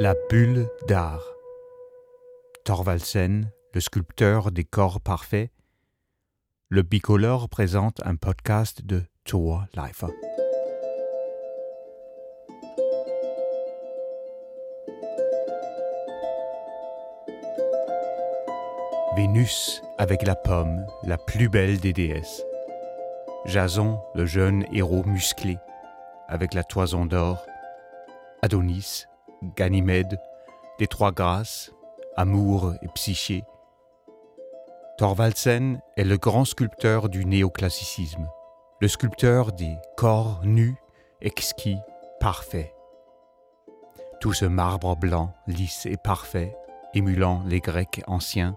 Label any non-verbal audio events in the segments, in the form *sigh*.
La bulle d'art. Thorvaldsen, le sculpteur des corps parfaits. Le bicolore présente un podcast de Thor Life. Vénus avec la pomme, la plus belle des déesses. Jason, le jeune héros musclé, avec la toison d'or. Adonis, Ganymède, les trois grâces, Amour et Psyché. Thorvaldsen est le grand sculpteur du néoclassicisme, le sculpteur des corps nus, exquis, parfaits. Tout ce marbre blanc, lisse et parfait, émulant les Grecs anciens,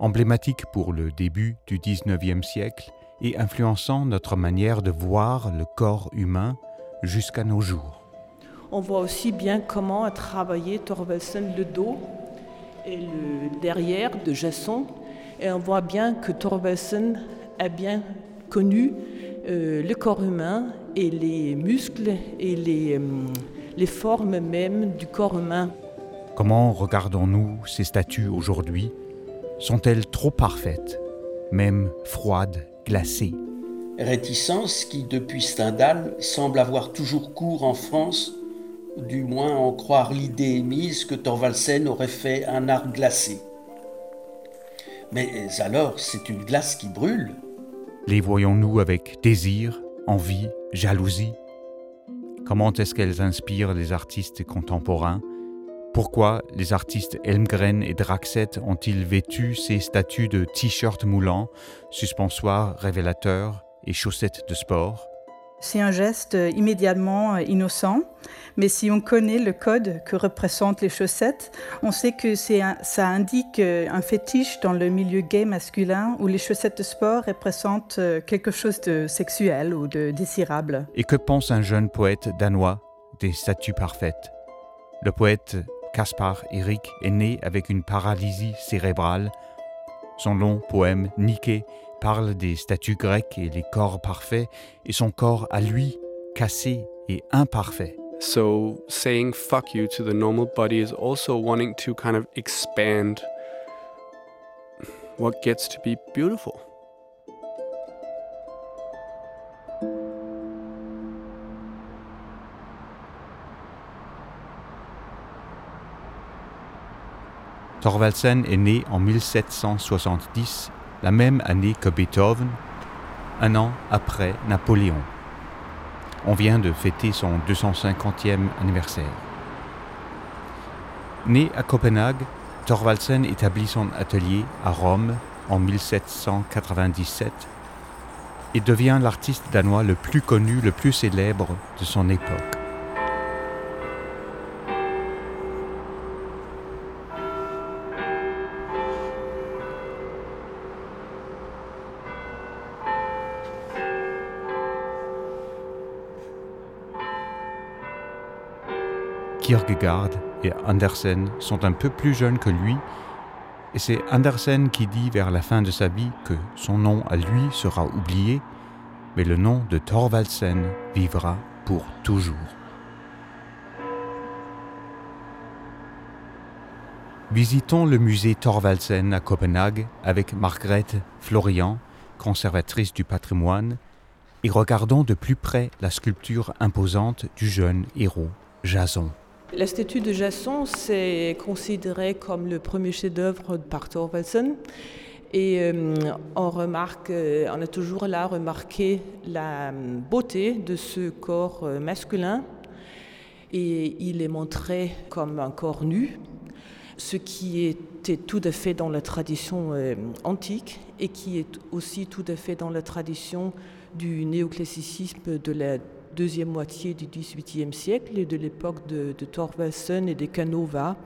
emblématique pour le début du XIXe siècle et influençant notre manière de voir le corps humain jusqu'à nos jours. On voit aussi bien comment a travaillé Thorvaldsen le dos et le derrière de Jasson. Et on voit bien que Thorvaldsen a bien connu euh, le corps humain et les muscles et les, euh, les formes même du corps humain. Comment regardons-nous ces statues aujourd'hui? Sont-elles trop parfaites, même froides, glacées? Réticence qui, depuis Stendhal, semble avoir toujours cours en France du moins en croire l'idée émise que Thorvaldsen aurait fait un art glacé. Mais alors, c'est une glace qui brûle. Les voyons-nous avec désir, envie, jalousie? Comment est-ce qu'elles inspirent les artistes contemporains? Pourquoi les artistes Elmgren et Draxet ont-ils vêtu ces statues de t-shirts moulants, suspensoirs révélateurs et chaussettes de sport? C'est un geste immédiatement innocent, mais si on connaît le code que représentent les chaussettes, on sait que ça indique un fétiche dans le milieu gay masculin où les chaussettes de sport représentent quelque chose de sexuel ou de désirable. Et que pense un jeune poète danois des statues parfaites? Le poète Caspar Erik est né avec une paralysie cérébrale. Son long poème Nike parle des statues grecques et les corps parfaits, et son corps à lui, cassé et imparfait. So saying fuck you to the normal body is also wanting to kind of expand what gets to be beautiful. Thorvaldsen est né en 1770 la même année que Beethoven, un an après Napoléon. On vient de fêter son 250e anniversaire. Né à Copenhague, Thorvaldsen établit son atelier à Rome en 1797 et devient l'artiste danois le plus connu, le plus célèbre de son époque. Et Andersen sont un peu plus jeunes que lui, et c'est Andersen qui dit vers la fin de sa vie que son nom à lui sera oublié, mais le nom de Thorvaldsen vivra pour toujours. Visitons le musée Thorvaldsen à Copenhague avec Margrethe Florian, conservatrice du patrimoine, et regardons de plus près la sculpture imposante du jeune héros Jason. La statue de Jason, c'est considéré comme le premier chef-d'œuvre par Thorvaldsen. Et euh, on remarque, euh, on a toujours là remarqué la beauté de ce corps euh, masculin. Et il est montré comme un corps nu, ce qui était tout à fait dans la tradition antique et qui est aussi tout à fait dans la tradition du néoclassicisme de la deuxième moitié du XVIIIe siècle et de l'époque de, de Thorvaldsen et de Canova.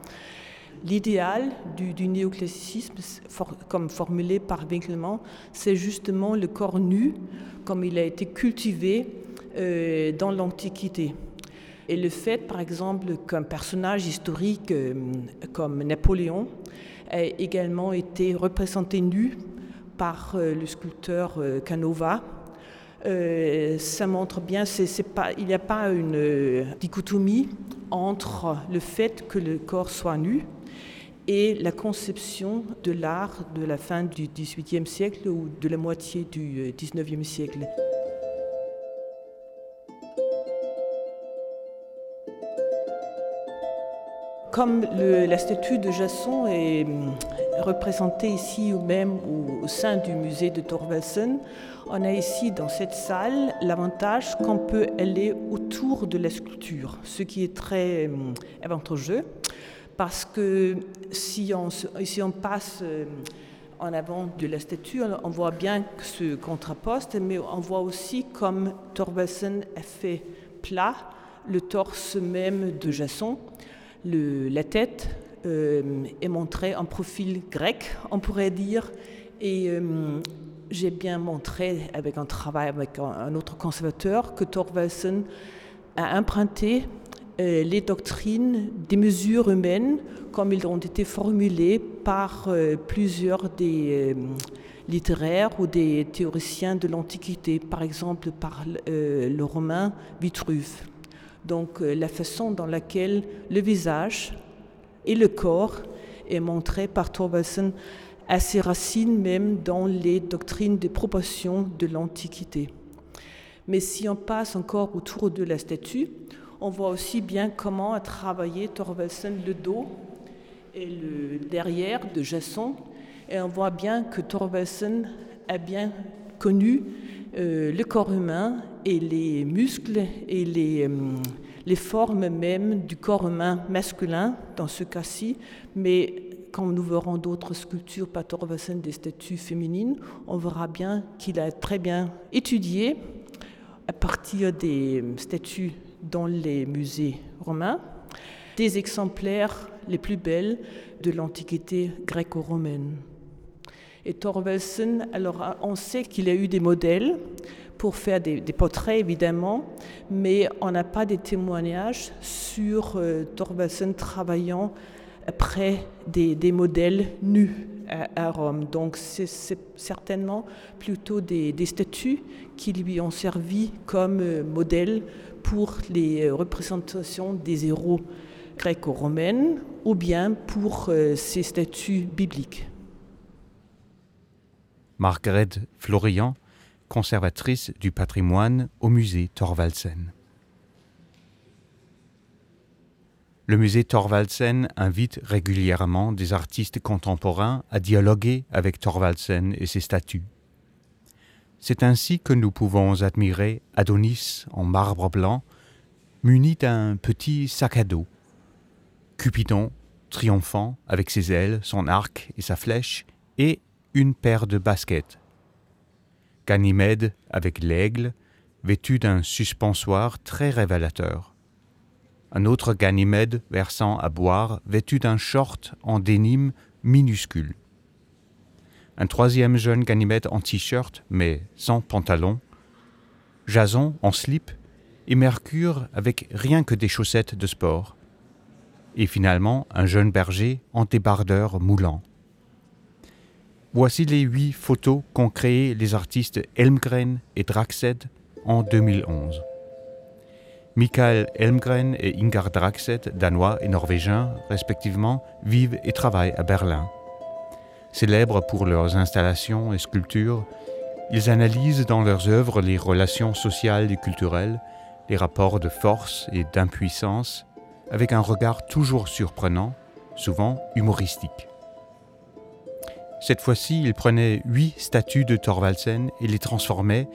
L'idéal du, néoclassicisme, comme formulé par Winkelmann, c'est justement le corps nu, comme il a été cultivé euh, dans l'Antiquité. Et le fait, par exemple, qu'un personnage historique euh, comme Napoléon ait également été représenté nu par euh, le sculpteur Canova, euh, ça montre bien, pas, il n'y a pas une euh, dichotomie entre le fait que le corps soit nu et la conception de l'art de la fin du XVIIIe siècle ou de la moitié du XIXe siècle. Comme la statue de Jason est représentée ici ou même au, sein du musée de Thorvaldsen, on a ici dans cette salle l'avantage qu'on peut aller autour de la sculpture, ce qui est très hum, avantageux parce que si on, passe hum, en avant de la statue, on voit bien ce contraposte, mais on voit aussi comme Thorvaldsen a fait plat le torse même de Jason la tête euh, est montrée en profil grec, on pourrait dire, et euh, j'ai bien montré avec un travail avec un, autre conservateur que Thorvaldsen a emprunté euh, les doctrines des mesures humaines comme ils ont été formulées par plusieurs des littéraires ou des théoriciens de l'Antiquité, par exemple par le romain Vitruve. Donc euh, la façon dans laquelle le visage et le corps est montré par Thorvaldsen a ses racines même dans les doctrines de proportion de l'Antiquité. Mais si on passe encore autour de la statue, on voit aussi bien comment a travaillé Thorvaldsen le dos et le derrière de Jason. Et on voit bien que Thorvaldsen a bien connu euh, le corps humain et les muscles et les, euh, les formes même du corps humain masculin dans ce cas-ci, mais quand nous verrons d'autres sculptures par des statues féminines, on verra bien qu'il a très bien étudié à partir des statues dans les musées romains des exemplaires les plus belles de l'Antiquité gréco-romaine. Et Thorvaldsen, alors on sait qu'il a eu des modèles pour faire des, portraits évidemment, mais on n'a pas de témoignages sur euh, travaillant près des, modèles nus à, Rome. Donc c'est certainement plutôt des, statues qui lui ont servi comme euh, modèle pour les euh, représentations des héros gréco-romaines ou bien pour ces statues bibliques. Margaret Florian, conservatrice du patrimoine au musée Thorvaldsen. Le musée Thorvaldsen invite régulièrement des artistes contemporains à dialoguer avec Thorvaldsen et ses statues. C'est ainsi que nous pouvons admirer Adonis en marbre blanc, muni d'un petit sac à dos. Cupidon, triomphant, avec ses ailes, son arc et sa flèche, et une paire de baskets. Ganymède avec l'aigle, vêtu d'un suspensoir très révélateur. Un autre Ganymède versant à boire, vêtu d'un short en dénime minuscule. Un troisième jeune Ganymède en t-shirt, mais sans pantalon. Jason en slip et Mercure avec rien que des chaussettes de sport. Et finalement, un jeune berger en débardeur moulant. Voici les huit photos qu'ont créées les artistes Elmgren et Draxed en 2011. Michael Elmgren et Ingar Draxed, danois et norvégiens respectivement, vivent et travaillent à Berlin. Célèbres pour leurs installations et sculptures, ils analysent dans leurs œuvres les relations sociales et culturelles, les rapports de force et d'impuissance, avec un regard toujours surprenant, souvent humoristique. Cette fois-ci, il prenait huit statues de Thorvaldsen et les transformait,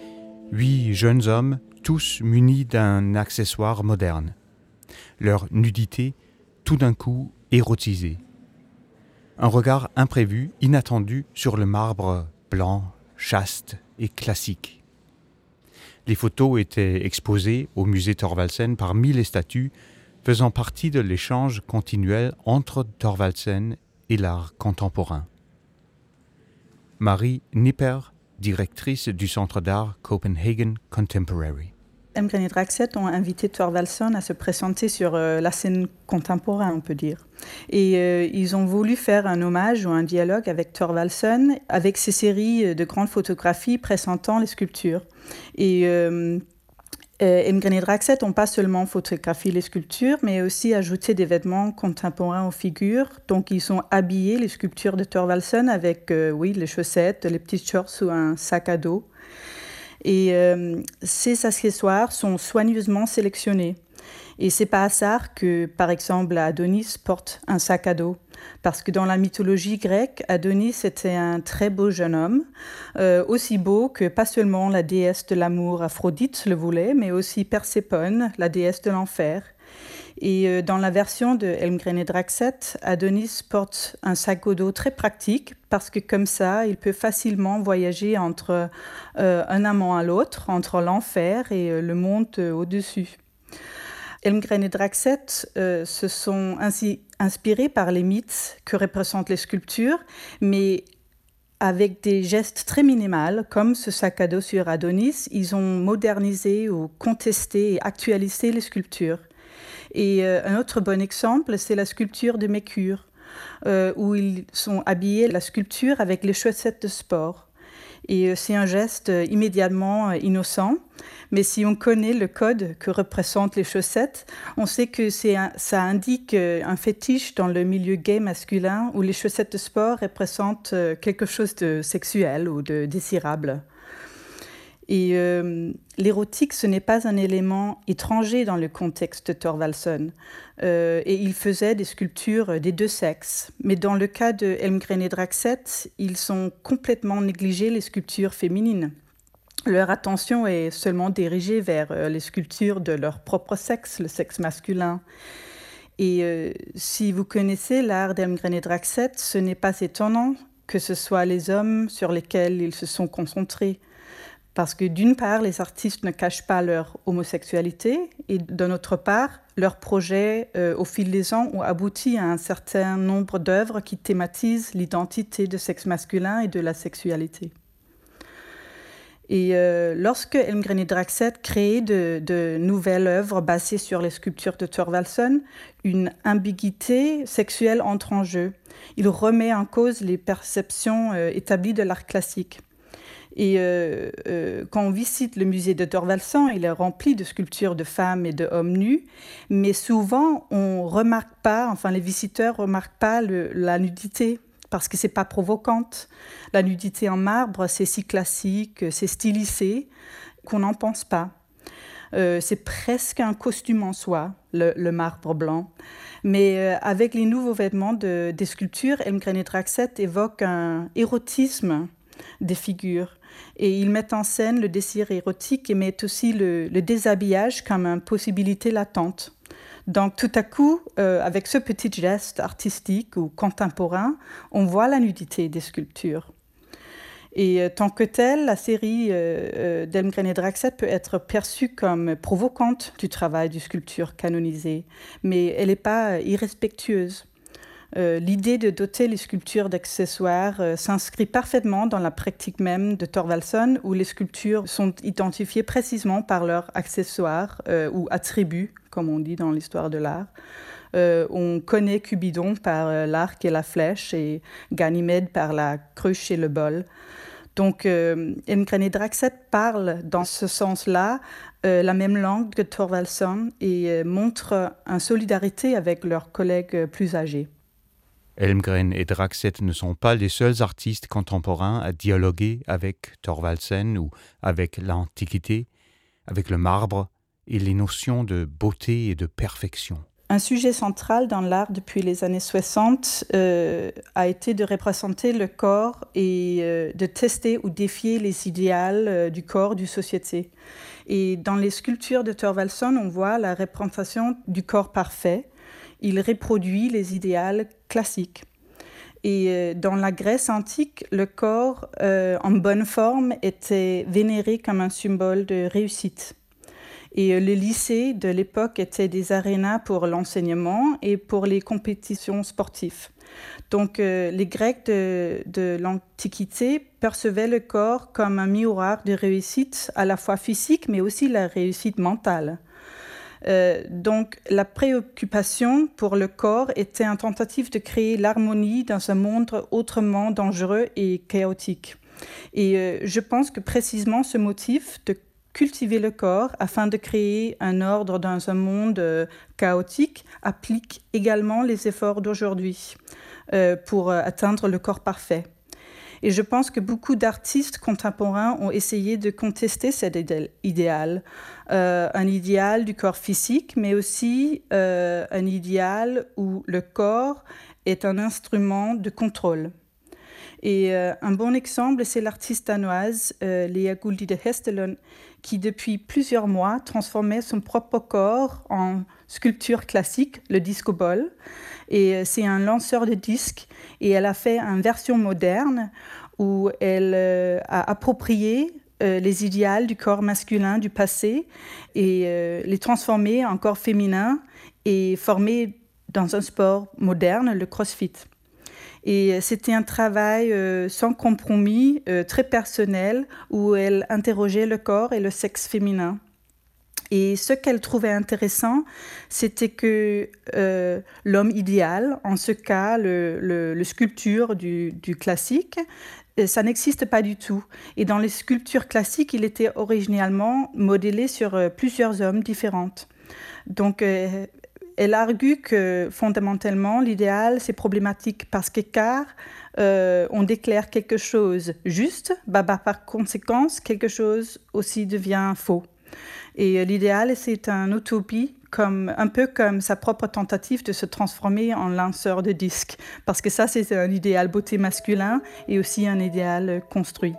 huit jeunes hommes, tous munis d'un accessoire moderne. Leur nudité, tout d'un coup, érotisée. Un regard imprévu, inattendu sur le marbre blanc, chaste et classique. Les photos étaient exposées au musée Thorvaldsen parmi les statues faisant partie de l'échange continuel entre Thorvaldsen et l'art contemporain. Marie Nipper, directrice du Centre d'art Copenhagen Contemporary. Elmgren et Draxet ont invité Thorvaldsen à se présenter sur euh, la scène contemporaine, on peut dire. Et euh, ils ont voulu faire un hommage ou un dialogue avec Thorvaldsen, avec ses séries de grandes photographies présentant les sculptures. Et euh, Elmgren et Draxet n'ont pas seulement photographié les sculptures, mais aussi ajouté des vêtements contemporains aux figures. Donc, ils ont habillé les sculptures de Thorvaldsen avec, oui, les chaussettes, les petites shorts ou un sac à dos. Et euh, ces accessoires sont soigneusement sélectionnés. Et c'est pas hasard que, par exemple, Adonis porte un sac à dos. Parce que dans la mythologie grecque, Adonis était un très beau jeune homme, euh, aussi beau que pas seulement la déesse de l'amour Aphrodite le voulait, mais aussi Perséphone, la déesse de l'enfer. Et euh, dans la version de Helmgren et Draxet, Adonis porte un sac à dos très pratique parce que comme ça, il peut facilement voyager entre euh, un amant à l'autre, entre l'enfer et le monde au-dessus. Helmgren et Draxet se sont ainsi inspirés par les mythes que représentent les sculptures, mais avec des gestes très minimaux, comme ce sac à dos sur Adonis, ils ont modernisé ou contesté et actualisé les sculptures. Et euh, un autre bon exemple, c'est la sculpture de Mécure, euh, où ils sont habillés la sculpture avec les chaussettes de sport. Et euh, c'est un geste immédiatement innocent, mais si on connaît le code que représentent les chaussettes, on sait que ça indique un fétiche dans le milieu gay masculin où les chaussettes de sport représentent quelque chose de sexuel ou de désirable. Et euh, l'érotique, ce n'est pas un élément étranger dans le contexte de Thorvaldsen. Euh, et il faisait des sculptures des deux sexes. Mais dans le cas de Elmgren et Draxet, ils ont complètement négligé les sculptures féminines. Leur attention est seulement dirigée vers euh, les sculptures de leur propre sexe, le sexe masculin. Et si vous connaissez l'art d'Elmgren et Draxet, ce n'est pas étonnant que ce soit les hommes sur lesquels ils se sont concentrés. Parce que d'une part, les artistes ne cachent pas leur homosexualité et d'un autre part, leurs projets euh, au fil des ans ont abouti à un certain nombre d'œuvres qui thématisent l'identité de sexe masculin et de la sexualité. Et euh, lorsque Elmgren et Draxet créent de, de, nouvelles œuvres basées sur les sculptures de Thorvaldsen, une ambiguïté sexuelle entre en jeu. Il remet en cause les perceptions euh, établies de l'art classique. Et euh, euh, quand on visite le musée de Thorvaldsen, il est rempli de sculptures de femmes et de hommes nus, mais souvent on remarque pas, enfin les visiteurs remarquent pas la nudité parce que c'est pas provocante. La nudité en marbre, c'est si classique, c'est stylisé qu'on n'en pense pas. Euh, c'est presque un costume en soi, le, marbre blanc. Mais avec les nouveaux vêtements de, des sculptures, Elmgren et Draxet évoquent un érotisme des figures. Et ils mettent en scène le désir érotique et mettent aussi le, déshabillage comme une possibilité latente. Donc tout à coup, euh, avec ce petit geste artistique ou contemporain, on voit la nudité des sculptures. Et euh, tant que telle, la série euh, d'Elmgren et Draxet peut être perçue comme provocante du travail du sculpture canonisé, mais elle n'est pas irrespectueuse. Euh, l'idée de doter les sculptures d'accessoires euh, s'inscrit parfaitement dans la pratique même de Thorvaldsen, où les sculptures sont identifiées précisément par leurs accessoires euh, ou attributs, comme on dit dans l'histoire de l'art. on connaît Cubidon par l'arc et la flèche et Ganymède par la cruche et le bol. Donc, euh, et Draxet parlent dans ce sens-là la même langue que Thorvaldsen et montrent une solidarité avec leurs collègues plus âgés. Elmgren et Draxet ne sont pas les seuls artistes contemporains à dialoguer avec Thorvaldsen ou avec l'Antiquité, avec le marbre et les notions de beauté et de perfection. Un sujet central dans l'art depuis les années 60 euh, a été de représenter le corps et euh, de tester ou défier les idéaux euh, du corps du société. Et dans les sculptures de Thorvaldsen, on voit la représentation du corps parfait, il reproduit les idéaux classiques. Et euh, dans la Grèce antique, le corps euh, en bonne forme était vénéré comme un symbole de réussite. Et les lycées de l'époque étaient des arénas pour l'enseignement et pour les compétitions sportives. Donc les Grecs de l'Antiquité percevaient le corps comme un miroir de réussite à la fois physique mais aussi la réussite mentale. Euh, donc la préoccupation pour le corps était une tentative de créer l'harmonie dans un monde autrement dangereux et chaotique. Et euh, je pense que précisément ce motif de cultiver le corps afin de créer un ordre dans un monde euh, chaotique applique également les efforts d'aujourd'hui pour atteindre le corps parfait. Et je pense que beaucoup d'artistes contemporains ont essayé de contester cet idéal, euh, un idéal du corps physique, mais aussi euh, un idéal où le corps est un instrument de contrôle. Et euh, un bon exemple, c'est l'artiste danoise Lea Gouldi de Hestelon, qui depuis plusieurs mois transformait son propre corps en sculpture classique, le disco ball. Et c'est un lanceur de disques et elle a fait une version moderne où elle euh, a approprié euh, les idéaux du corps masculin du passé et euh, les transformé en corps féminin et formé dans un sport moderne, le CrossFit. Et c'était un travail sans compromis, très personnel, où elle interrogeait le corps et le sexe féminin. Et ce qu'elle trouvait intéressant, c'était que euh, l'homme idéal, en ce cas le, sculpture du, classique, euh, ça n'existe pas du tout. Et dans les sculptures classiques, il était originellement modélé sur euh, plusieurs hommes différents. Donc, elle argue que fondamentalement, l'idéal, c'est problématique parce qu'écart, on déclare quelque chose juste, bah, bah, par conséquence, quelque chose aussi devient faux. Et euh, l'idéal, c'est un utopie, comme, un peu comme sa propre tentative de se transformer en lanceur de disques. Parce que ça, c'est un idéal beauté masculin et aussi un idéal construit.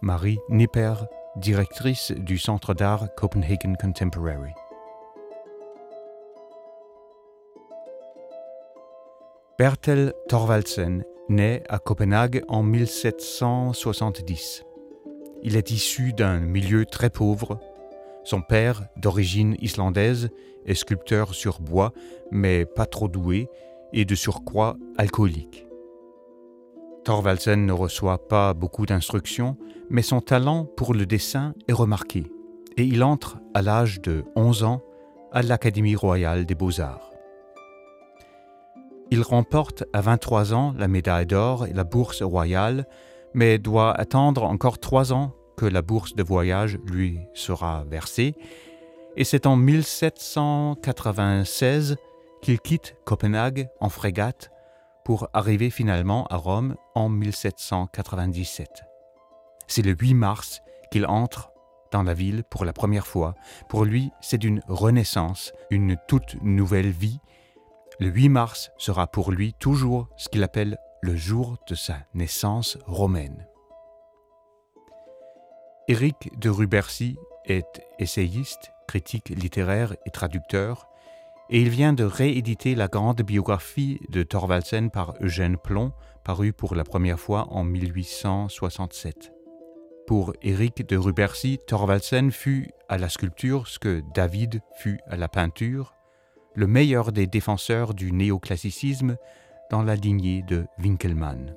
Marie Nipper, directrice du Centre d'art Copenhagen Contemporary. Bertel Thorvaldsen naît à Copenhague en 1770. Il est issu d'un milieu très pauvre. Son père, d'origine islandaise, est sculpteur sur bois, mais pas trop doué, et de surcroît alcoolique. Thorvaldsen ne reçoit pas beaucoup d'instructions, mais son talent pour le dessin est remarqué, et il entre à l'âge de 11 ans à l'Académie royale des beaux-arts. Il remporte à 23 ans la médaille d'or et la bourse royale mais doit attendre encore trois ans que la bourse de voyage lui sera versée, et c'est en 1796 qu'il quitte Copenhague en frégate pour arriver finalement à Rome en 1797. C'est le 8 mars qu'il entre dans la ville pour la première fois. Pour lui, c'est une renaissance, une toute nouvelle vie. Le 8 mars sera pour lui toujours ce qu'il appelle le jour de sa naissance romaine. Éric de Rubercy est essayiste, critique littéraire et traducteur, et il vient de rééditer la grande biographie de Thorvaldsen par Eugène Plomb, parue pour la première fois en 1867. Pour Éric de Rubercy, Thorvaldsen fut à la sculpture ce que David fut à la peinture, le meilleur des défenseurs du néoclassicisme dans la lignée de Winkelmann.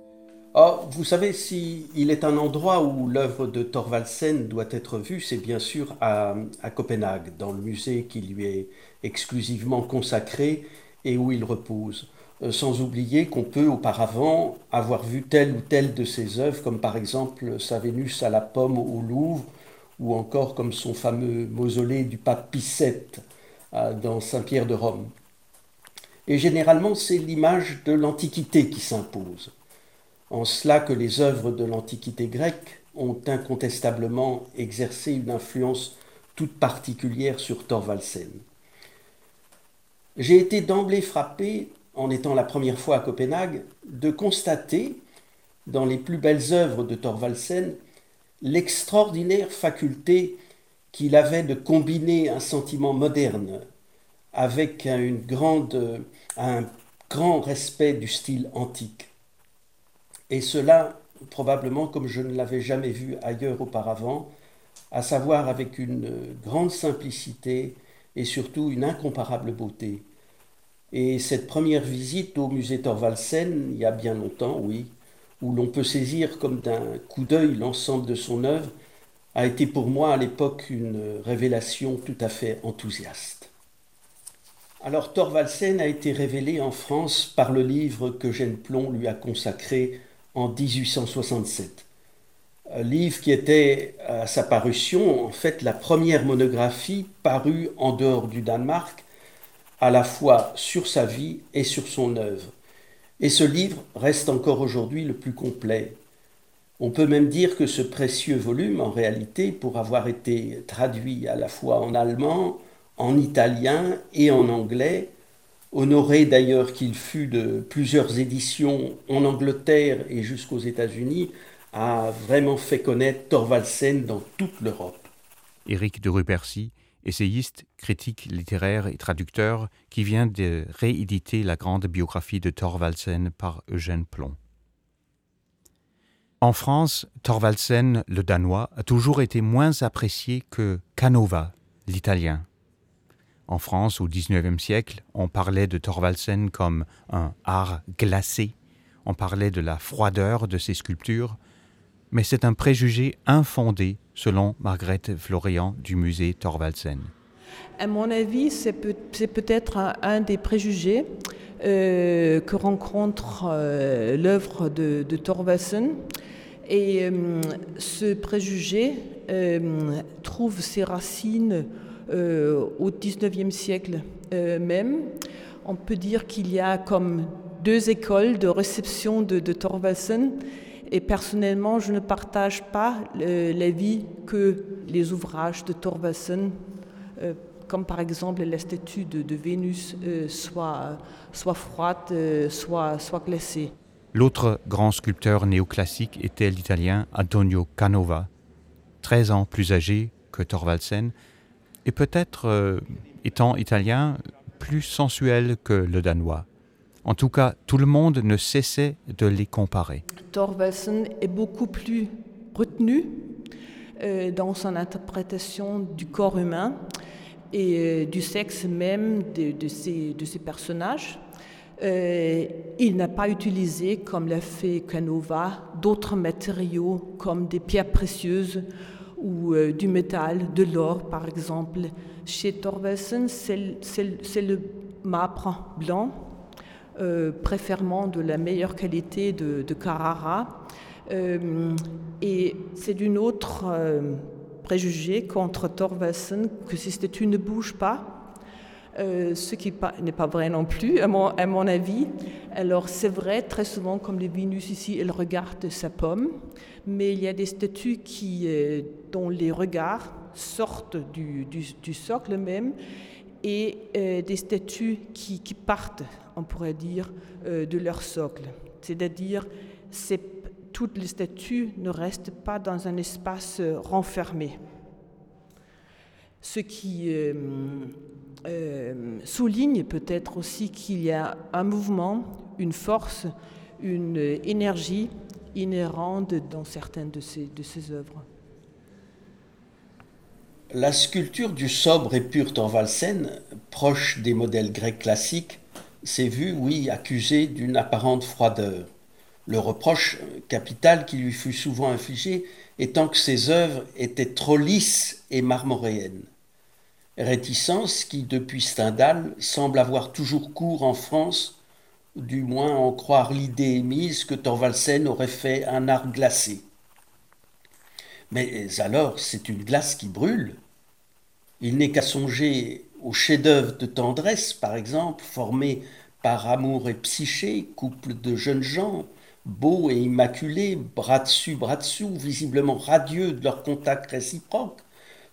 Or, vous savez, s'il est un endroit où l'œuvre de Thorvaldsen doit être vue, c'est bien sûr à, Copenhague, dans le musée qui lui est exclusivement consacré et où il repose. Euh, sans oublier qu'on peut auparavant avoir vu telle ou telle de ses œuvres, comme par exemple sa Vénus à la pomme au Louvre, ou encore comme son fameux mausolée du pape VII dans Saint-Pierre de Rome. Et généralement, c'est l'image de l'Antiquité qui s'impose. En cela que les œuvres de l'Antiquité grecque ont incontestablement exercé une influence toute particulière sur Thorvaldsen. J'ai été d'emblée frappé, en étant la première fois à Copenhague, de constater, dans les plus belles œuvres de Thorvaldsen, l'extraordinaire faculté qu'il avait de combiner un sentiment moderne avec grande, un grand respect du style antique. Et cela, probablement comme je ne l'avais jamais vu ailleurs auparavant, à savoir avec une grande simplicité et surtout une incomparable beauté. Et cette première visite au musée Thorvaldsen, il y a bien longtemps, oui, où l'on peut saisir comme d'un coup d'œil l'ensemble de son œuvre, a été pour moi à l'époque une révélation tout à fait enthousiaste. Alors Thorvaldsen a été révélé en France par le livre que Jeanne Plon lui a consacré en 1867. Un livre qui était à sa parution en fait la première monographie parue en dehors du Danemark, à la fois sur sa vie et sur son œuvre. Et ce livre reste encore aujourd'hui le plus complet, on peut même dire que ce précieux volume, en réalité, pour avoir été traduit à la fois en allemand, en italien et en anglais, honoré d'ailleurs qu'il fut de plusieurs éditions en Angleterre et jusqu'aux États-Unis, a vraiment fait connaître Thorvaldsen dans toute l'Europe. Éric de Rupercy, essayiste, critique littéraire et traducteur, qui vient de rééditer la grande biographie de Thorvaldsen par Eugène Plomb. En France, Thorvaldsen, le danois, a toujours été moins apprécié que Canova, l'italien. En France, au XIXe siècle, on parlait de Thorvaldsen comme un art glacé, on parlait de la froideur de ses sculptures, mais c'est un préjugé infondé, selon Margrethe Florian du musée Thorvaldsen. À mon avis, c'est peut-être un, des préjugés euh, que rencontre euh, l'œuvre de, de. Et euh, ce préjugé trouve ses racines au XIXe siècle même. On peut dire qu'il y a comme deux écoles de réception de, de. Et personnellement, je ne partage pas l'avis que les ouvrages de Thorvaldsen, comme par exemple la statue de, Vénus, soient, soient froides, soient, soient glacées. L'autre grand sculpteur néoclassique était l'italien Antonio Canova, 13 ans plus âgé que Thorvaldsen, et peut-être, euh, étant italien, plus sensuel que le danois. En tout cas, tout le monde ne cessait de les comparer. Thorvaldsen est beaucoup plus retenu euh, dans son interprétation du corps humain et euh, du sexe même de, ces, personnages. Euh, il n'a pas utilisé, comme l'a fait Canova, d'autres matériaux comme des pierres précieuses ou euh, du métal, de l'or par exemple. Chez Thorvaldsen, c'est le marbre blanc, euh, préférement de la meilleure qualité de, de Carrara. et c'est d'une autre préjugé contre Thorvaldsen que si cette ne bouge pas, euh, ce qui n'est pas vrai non plus, à mon, avis. Alors c'est vrai, très souvent, comme les Vénus ici, elle regarde sa pomme, mais il y a des statues qui, euh, dont les regards sortent du, socle même, et euh, des statues qui, qui, partent, on pourrait dire, de leur socle. C'est-à-dire, toutes les statues ne restent pas dans un espace renfermé. Ce qui euh, souligne peut-être aussi qu'il y a un mouvement, une force, une énergie inhérente dans certaines de ces, œuvres. La sculpture du sobre et pur Thorvaldsen, proche des modèles grecs classiques, s'est vue, oui, accusée d'une apparente froideur. Le reproche capital qui lui fut souvent infligé étant que ses œuvres étaient trop lisses et marmoréennes réticence qui, depuis Stendhal, semble avoir toujours cours en France, du moins en croire l'idée émise que Thorvaldsen aurait fait un art glacé. Mais alors, c'est une glace qui brûle. Il n'est qu'à songer au chef-d'œuvre de tendresse, par exemple, formé par Amour et Psyché, couple de jeunes gens, beaux et immaculés, bras dessus, bras dessous, visiblement radieux de leur contact réciproque,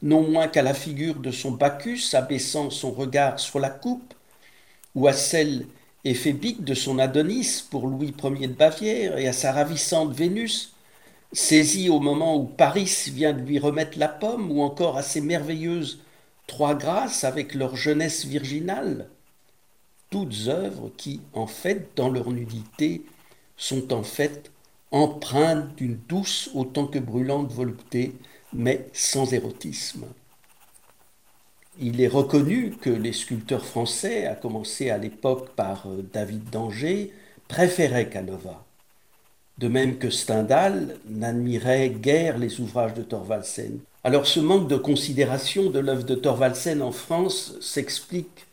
non moins qu'à la figure de son Bacchus abaissant son regard sur la coupe, ou à celle éphébique de son Adonis pour Louis Ier de Bavière et à sa ravissante Vénus, saisie au moment où Paris vient de lui remettre la pomme, ou encore à ses merveilleuses Trois Grâces avec leur jeunesse virginale, toutes œuvres qui, en fait, dans leur nudité, sont en fait empreintes d'une douce autant que brûlante volupté, mais sans érotisme. Il est reconnu que les sculpteurs français, à commencer à l'époque par euh, David d'Angers, préféraient Canova. De même que Stendhal n'admirait guère les ouvrages de Thorvaldsen. Alors ce manque de considération de l'œuvre de Thorvaldsen en France s'explique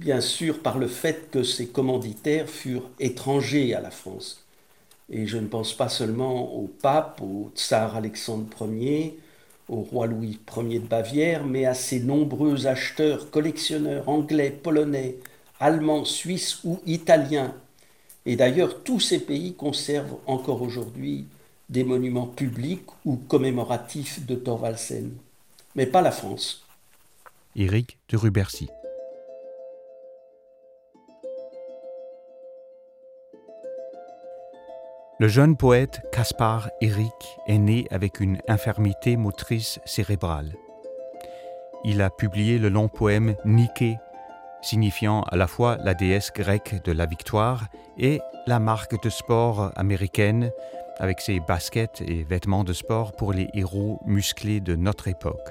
bien sûr par le fait que ses commanditaires furent étrangers à la France. Et je ne pense pas seulement au pape, au tsar Alexandre Ier, au roi Louis Ier de Bavière, mais à ses nombreux acheteurs, collectionneurs anglais, polonais, allemands, suisses ou italiens. Et d'ailleurs, tous ces pays conservent encore aujourd'hui des monuments publics ou commémoratifs de Thorvaldsen, mais pas la France. Éric de Rubercy. Le jeune poète Caspar Eric est né avec une infirmité motrice cérébrale. Il a publié le long poème Nike, signifiant à la fois la déesse grecque de la victoire et la marque de sport américaine avec ses baskets et vêtements de sport pour les héros musclés de notre époque.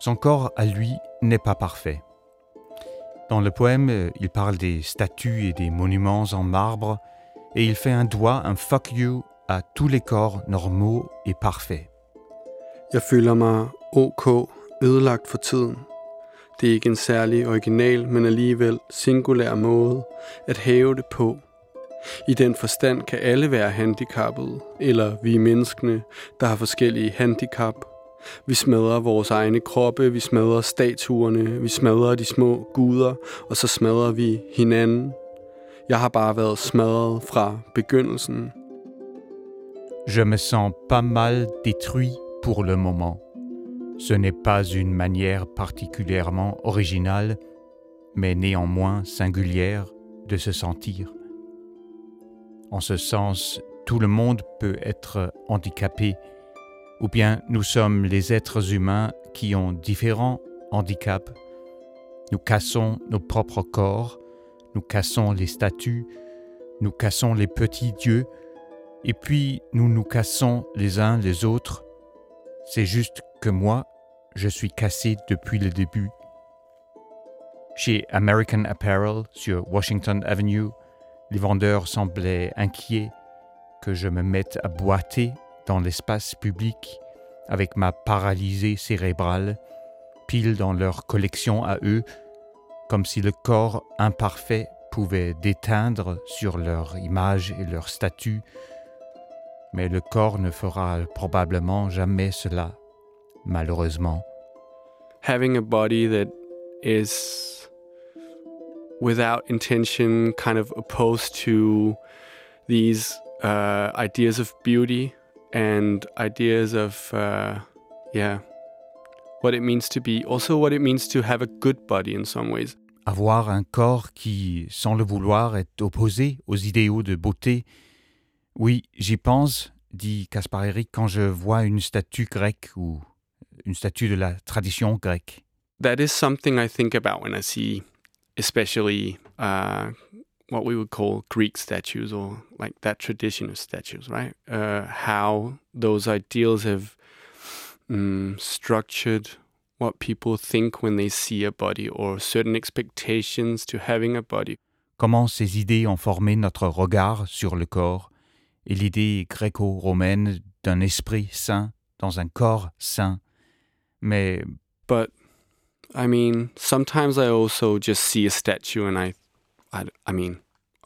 Son corps à lui n'est pas parfait. Dans le poème, il parle des statues et des monuments en marbre et il fait un doigt, un fuck you à tous les corps normaux et parfaits. Jeg føler mig ok, ødelagt for tiden. Det er ikke en særlig original, men alligevel singulær måde at hæve det på. I den forstand kan alle være handicappede, eller vi menneskene, der har forskellige handicap. Vi smadrer vores egne kroppe, vi smadrer statuerne, vi smadrer de små guder, og så smadrer vi hinanden. Je me sens pas mal détruit pour le moment. Ce n'est pas une manière particulièrement originale, mais néanmoins singulière de se sentir. En ce sens, tout le monde peut être handicapé, ou bien nous sommes les êtres humains qui ont différents handicaps. Nous cassons nos propres corps, nous cassons les statues, nous cassons les petits dieux, et puis nous nous cassons les uns les autres. C'est juste que moi, je suis cassé depuis le début. Chez American Apparel sur Washington Avenue, les vendeurs semblaient inquiets que je me mette à boiter dans l'espace public avec ma paralysée cérébrale, pile dans leur collection à eux comme si le corps imparfait pouvait déteindre sur leur image et leur statut, mais le corps ne fera probablement jamais cela, malheureusement. Having a body that is without intention, kind of opposed to these uh, ideas of beauty and ideas of, uh, yeah, what it means to be, also what it means to have a good body in some ways. Avoir un corps qui, sans le vouloir, est opposé aux idéaux de beauté. Oui, j'y pense, dit Caspar Eric, quand je vois une statue grecque ou une statue de la tradition grecque. That is something I think about when I see, especially uh, what we would call Greek statues or like that tradition of statues, right? Uh, how those ideals have um, structured what people think when they see a body or certain expectations to having a body. Comment ces idées ont formé notre regard sur le corps et l'idée gréco-romaine d'un esprit saint dans un corps saint. Mais but I mean, sometimes I also just see a statue and I I, I mean,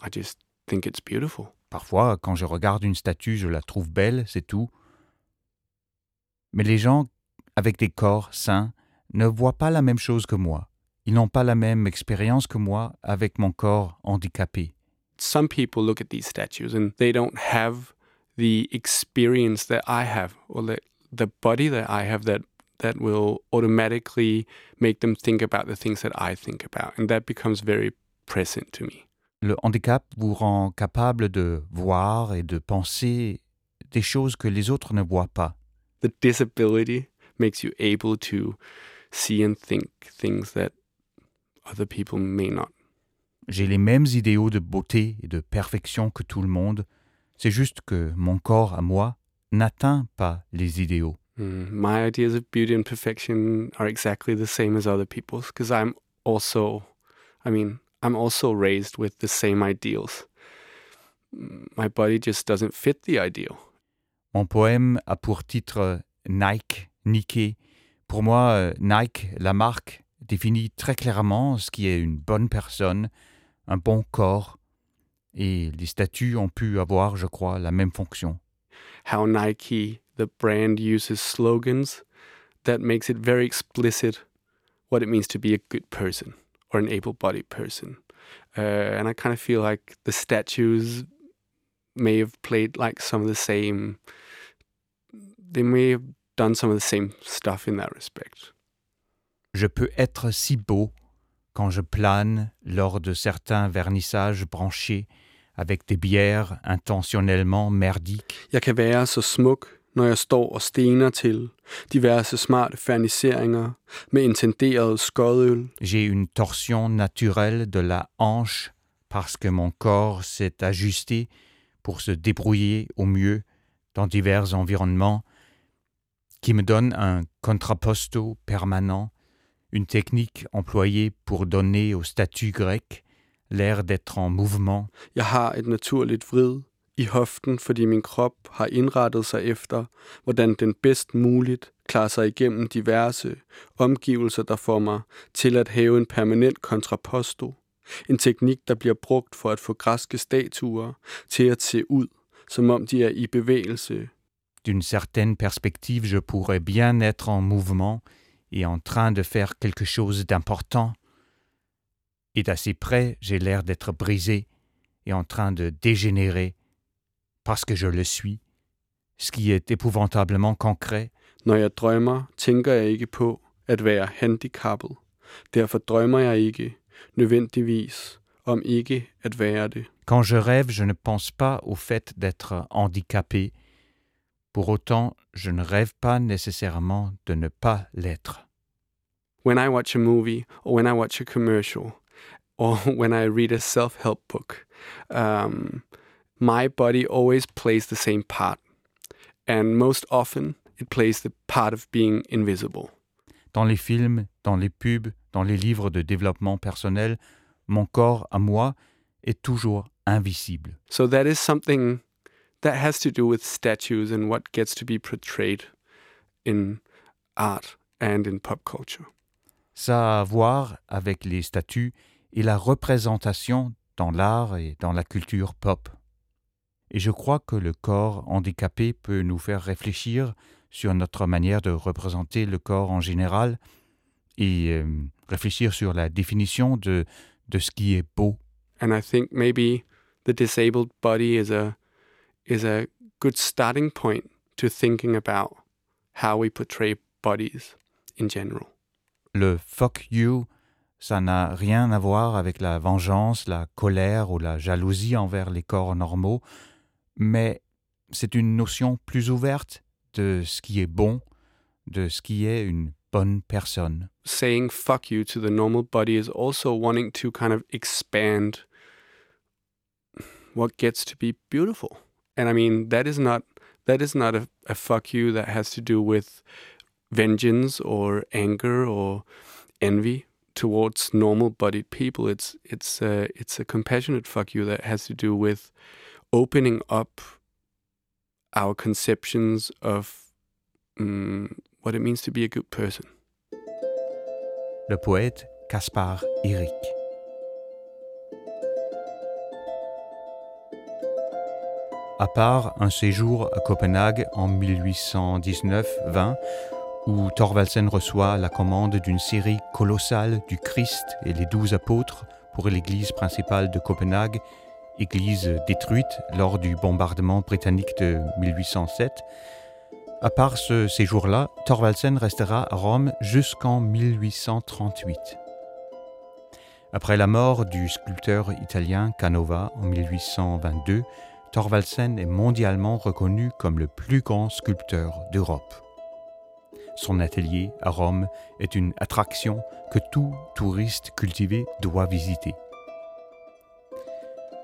I just think it's beautiful. Parfois, quand je regarde une statue, je la trouve belle, c'est tout. Mais les gens avec des corps sains ne voient pas la même chose que moi. Ils n'ont pas la même expérience que moi avec mon corps handicapé. Some people look at these statues and they don't have the experience that I have or the, the body that I have that that will automatically make them think about the things that I think about and that becomes very present to me. Le handicap vous rend capable de voir et de penser des choses que les autres ne voient pas. The disability makes you able to see and think things that other people may not. J'ai les mêmes idéaux de beauté et de perfection que tout le monde, c'est juste que mon corps à moi n'atteint pas les idéaux. Mm, my ideas of beauty and perfection are exactly the same as other people's because I'm also, I mean, I'm also raised with the same ideals. My body just doesn't fit the ideal. Mon poème a pour titre Nike, Nike. Pour moi, euh, Nike, la marque, définit très clairement ce qui est une bonne personne, un bon corps, et les statues ont pu avoir, je crois, la même fonction. How Nike, the brand, uses slogans that makes it very explicit what it means to be a good person or an able-bodied person. Uh, and I kind of feel like the statues may have played like some of the same. They may have done some of the same stuff in that respect. Je peux être si beau quand je plane lors de certains vernissages branchés avec des bières intentionnellement merdiques. Jeg kan være så smuk, når jeg står og stener til diverse smarte ferniseringer med intenderet skodøl. J'ai une torsion naturelle de la hanche parce que mon corps s'est ajusté pour se débrouiller au mieux dans divers environnements qui me donne un contrapposto permanent, une technique employée pour donner au statut grec l'air d'être en mouvement. Jeg har et naturligt vrid i hoften, fordi min krop har indrettet sig efter, hvordan den bedst muligt klarer sig igennem diverse omgivelser, der får mig til at have en permanent kontraposto. En teknik, der bliver brugt for at få græske statuer til at se ud, som om de er i bevægelse. D'une certaine perspective, je pourrais bien être en mouvement et en train de faire quelque chose d'important. Et d'assez près, j'ai l'air d'être brisé et en train de dégénérer parce que je le suis, ce qui est épouvantablement concret. Når jeg drømmer, tænker jeg ikke på at være handicappet. Derfor drømmer jeg ikke nødvendigvis om ikke at være det. Quand je rêve, je ne pense pas au fait d'être handicapé. Pour autant, je ne rêve pas nécessairement de ne pas l'être. When I watch a movie or when I watch a commercial or *laughs* when I read a self-help book, um, my body always plays the same part. And most often, it plays the part of being invisible. Dans les films, dans les pubs, dans les livres de développement personnel, mon corps à moi est toujours invisible. So that is something that has to do with statues and what gets to be portrayed in art and in pop culture. Ça a à voir avec les statues et la représentation dans l'art et dans la culture pop. Et je crois que le corps handicapé peut nous faire réfléchir sur notre manière de représenter le corps en général et euh, réfléchir sur la définition de, de ce qui est beau. And I think maybe the disabled body is a is a good starting point to thinking about how we portray bodies in general. Le fuck you, ça n'a rien à voir avec la vengeance, la colère ou la jalousie envers les corps normaux, mais c'est une notion plus ouverte de ce qui est bon, de ce qui est une bonne personne. Saying fuck you to the normal body is also wanting to kind of expand what gets to be beautiful. And I mean that is not that is not a, a fuck you that has to do with vengeance or anger or envy towards normal bodied people. It's it's a, it's a compassionate fuck you that has to do with opening up our conceptions of mm, what it means to be a good person. Le poète Caspar Eric. À part un séjour à Copenhague en 1819-20, où Thorvaldsen reçoit la commande d'une série colossale du Christ et les douze apôtres pour l'église principale de Copenhague, église détruite lors du bombardement britannique de 1807. À part ce séjour-là, Thorvaldsen restera à Rome jusqu'en 1838. Après la mort du sculpteur italien Canova en 1822, Thorvaldsen est mondialement reconnu comme le plus grand sculpteur d'Europe. Son atelier à Rome est une attraction que tout touriste cultivé doit visiter.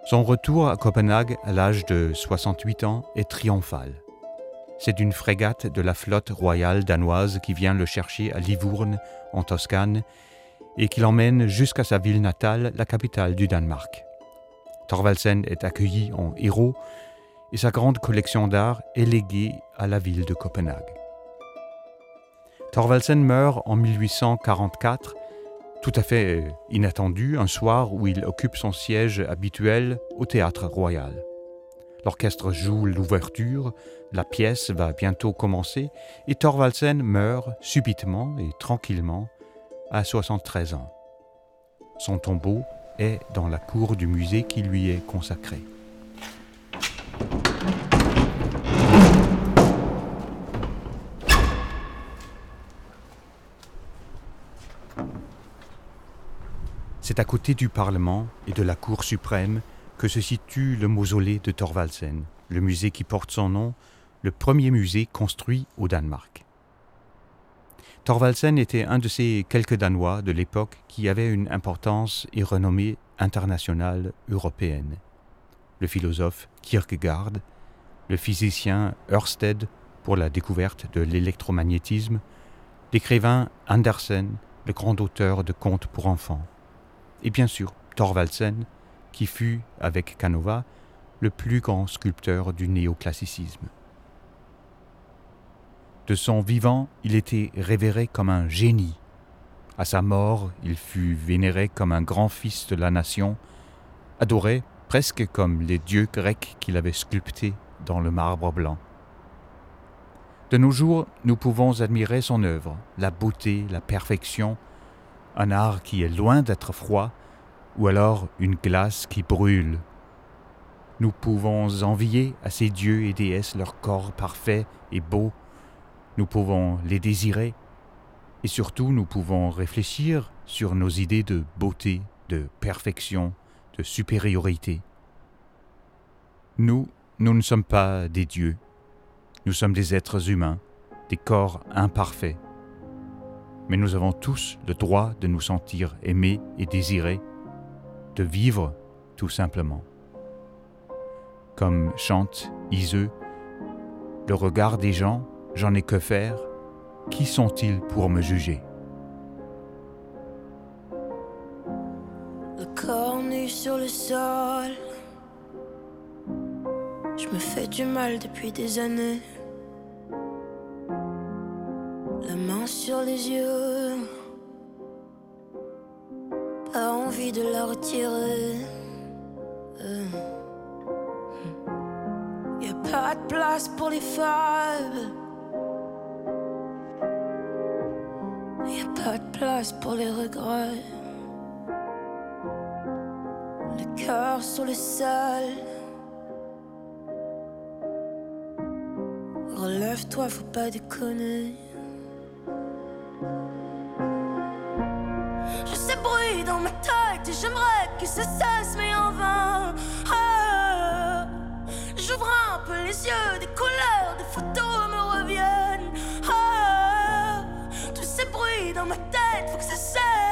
Son retour à Copenhague à l'âge de 68 ans est triomphal. C'est une frégate de la flotte royale danoise qui vient le chercher à Livourne, en Toscane, et qui l'emmène jusqu'à sa ville natale, la capitale du Danemark. Thorvaldsen est accueilli en héros et sa grande collection d'art est léguée à la ville de Copenhague. Thorvaldsen meurt en 1844, tout à fait euh, inattendu, un soir où il occupe son siège habituel au théâtre royal. L'orchestre joue l'ouverture, la pièce va bientôt commencer et Thorvaldsen meurt subitement et tranquillement à 73 ans. Son tombeau est dans la cour du musée qui lui est consacré. C'est à côté du Parlement et de la Cour suprême que se situe le mausolée de Thorvaldsen, le musée qui porte son nom, le premier musée construit au Danemark. Thorvaldsen était un de ces quelques Danois de l'époque qui avaient une importance et renommée internationale européenne. Le philosophe Kierkegaard, le physicien Ørsted pour la découverte de l'électromagnétisme, l'écrivain Andersen, le grand auteur de contes pour enfants, et bien sûr Thorvaldsen, qui fut, avec Canova, le plus grand sculpteur du néoclassicisme. De son vivant, il était révéré comme un génie. À sa mort, il fut vénéré comme un grand fils de la nation, adoré presque comme les dieux grecs qu'il avait sculptés dans le marbre blanc. De nos jours, nous pouvons admirer son œuvre, la beauté, la perfection, un art qui est loin d'être froid, ou alors une glace qui brûle. Nous pouvons envier à ces dieux et déesses leur corps parfait et beau nous pouvons les désirer et surtout nous pouvons réfléchir sur nos idées de beauté, de perfection, de supériorité. Nous, nous ne sommes pas des dieux, nous sommes des êtres humains, des corps imparfaits, mais nous avons tous le droit de nous sentir aimés et désirés, de vivre tout simplement. Comme chante Iseux, le regard des gens J'en ai que faire. Qui sont-ils pour me juger? Le corps nu sur le sol. Je me fais du mal depuis des années. La main sur les yeux. Pas envie de la retirer. Euh. Y a pas de place pour les femmes. Pas de place pour les regrets. Le cœur sur le sol. Relève-toi, faut pas déconner. Je sais bruit dans ma tête et j'aimerais que ça cesse, mais en vain. Ah, J'ouvre un peu les yeux, des couleurs, tête, faut que ça.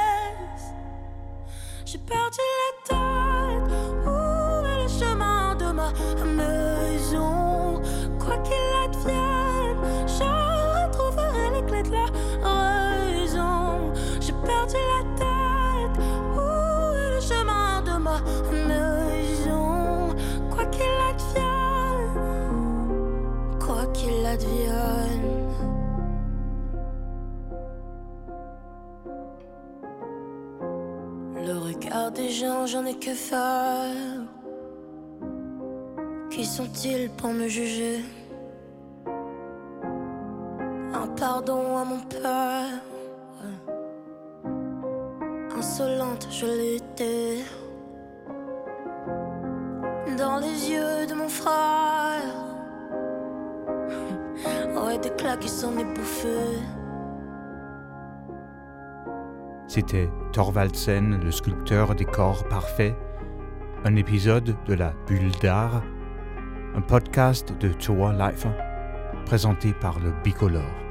Que faire. Qui sont-ils pour me juger? Un pardon à mon père. Insolente, je l'étais. Dans les yeux de mon frère. *laughs* Ouais, des claques qui s'en est bouffé. C'était Thorvaldsen, le sculpteur des corps parfaits, un épisode de la Bulle d'art, un podcast de Toa Leifer, présenté par le Bicolore.